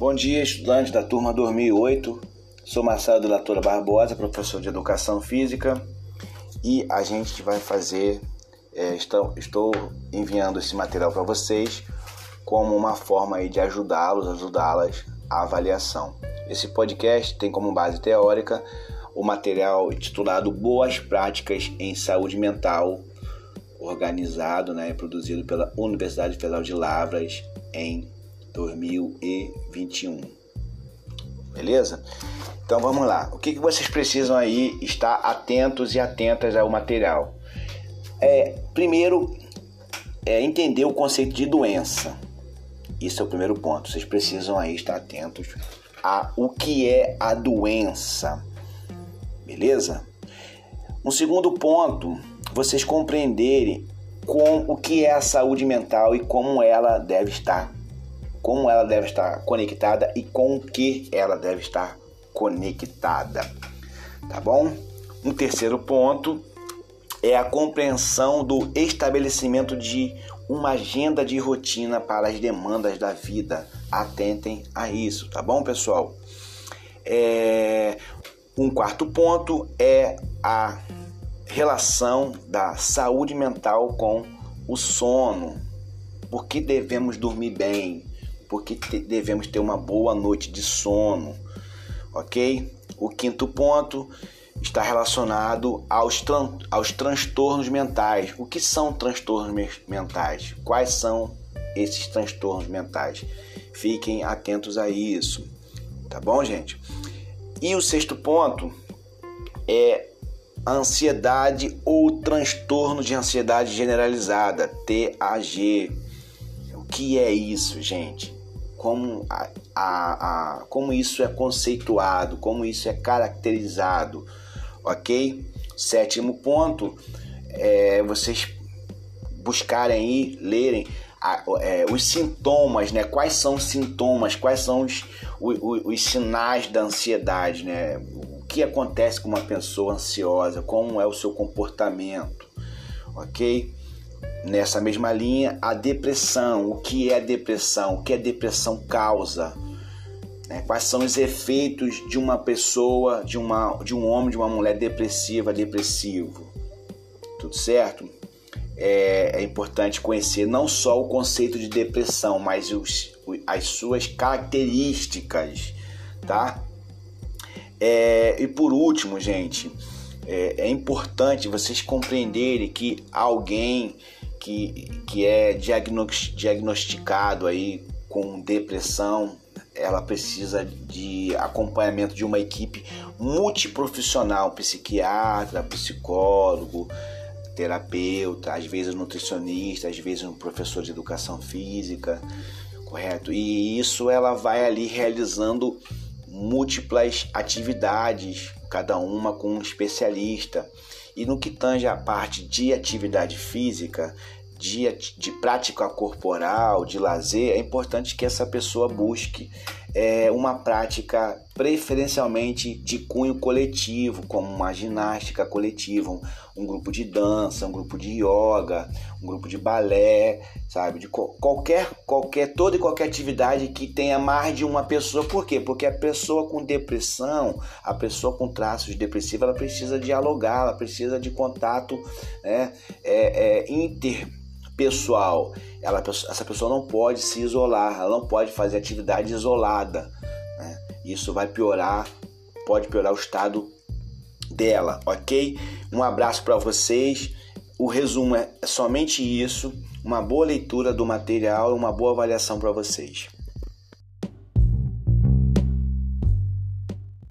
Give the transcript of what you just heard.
Bom dia, estudantes da turma 2008. Sou Marcelo de Latora Barbosa, professor de Educação Física, e a gente vai fazer, é, estou, estou enviando esse material para vocês como uma forma aí de ajudá-los, ajudá-las à avaliação. Esse podcast tem como base teórica o material titulado Boas Práticas em Saúde Mental, organizado, né, produzido pela Universidade Federal de Lavras em 2021. Beleza? Então vamos lá. O que, que vocês precisam aí estar atentos e atentas ao material? É, primeiro, é entender o conceito de doença. Isso é o primeiro ponto. Vocês precisam aí estar atentos a o que é a doença. Beleza? Um segundo ponto, vocês compreenderem com o que é a saúde mental e como ela deve estar como ela deve estar conectada e com o que ela deve estar conectada. Tá bom? Um terceiro ponto é a compreensão do estabelecimento de uma agenda de rotina para as demandas da vida. Atentem a isso, tá bom, pessoal? É... Um quarto ponto é a relação da saúde mental com o sono. Por que devemos dormir bem? Porque devemos ter uma boa noite de sono, ok? O quinto ponto está relacionado aos, tran aos transtornos mentais. O que são transtornos mentais? Quais são esses transtornos mentais? Fiquem atentos a isso, tá bom, gente? E o sexto ponto é ansiedade ou transtorno de ansiedade generalizada, TAG. O que é isso, gente? Como, a, a, a, como isso é conceituado, como isso é caracterizado, ok? Sétimo ponto é vocês buscarem aí, lerem a, é, os sintomas, né? Quais são os sintomas, quais são os, os, os, sinais da ansiedade, né? O que acontece com uma pessoa ansiosa, como é o seu comportamento, ok? Nessa mesma linha, a depressão. O que é depressão? O que a depressão causa? Né? Quais são os efeitos de uma pessoa, de, uma, de um homem, de uma mulher depressiva, depressivo? Tudo certo? É, é importante conhecer não só o conceito de depressão, mas os, as suas características, tá? É, e por último, gente, é, é importante vocês compreenderem que alguém que, que é diagnosticado aí com depressão, ela precisa de acompanhamento de uma equipe multiprofissional, psiquiatra, psicólogo, terapeuta, às vezes nutricionista, às vezes um professor de educação física, correto? E isso ela vai ali realizando múltiplas atividades, cada uma com um especialista. E no que tange a parte de atividade física, de, de prática corporal, de lazer, é importante que essa pessoa busque é, uma prática preferencialmente de cunho coletivo, como uma ginástica coletiva, um, um, grupo de dança, um grupo de yoga, um grupo de balé, sabe? De qualquer, qualquer, toda e qualquer atividade que tenha mais de uma pessoa. Por quê? Porque a pessoa com depressão, a pessoa com traços depressivos, ela precisa dialogar, ela precisa de contato né? é, é, inter pessoal. Ela, essa pessoa não pode se isolar, ela não pode fazer atividade isolada. Né? Isso vai piorar, pode piorar o estado dela, ok? Um abraço para vocês. O resumo é somente isso. Uma boa leitura do material e uma boa avaliação para vocês.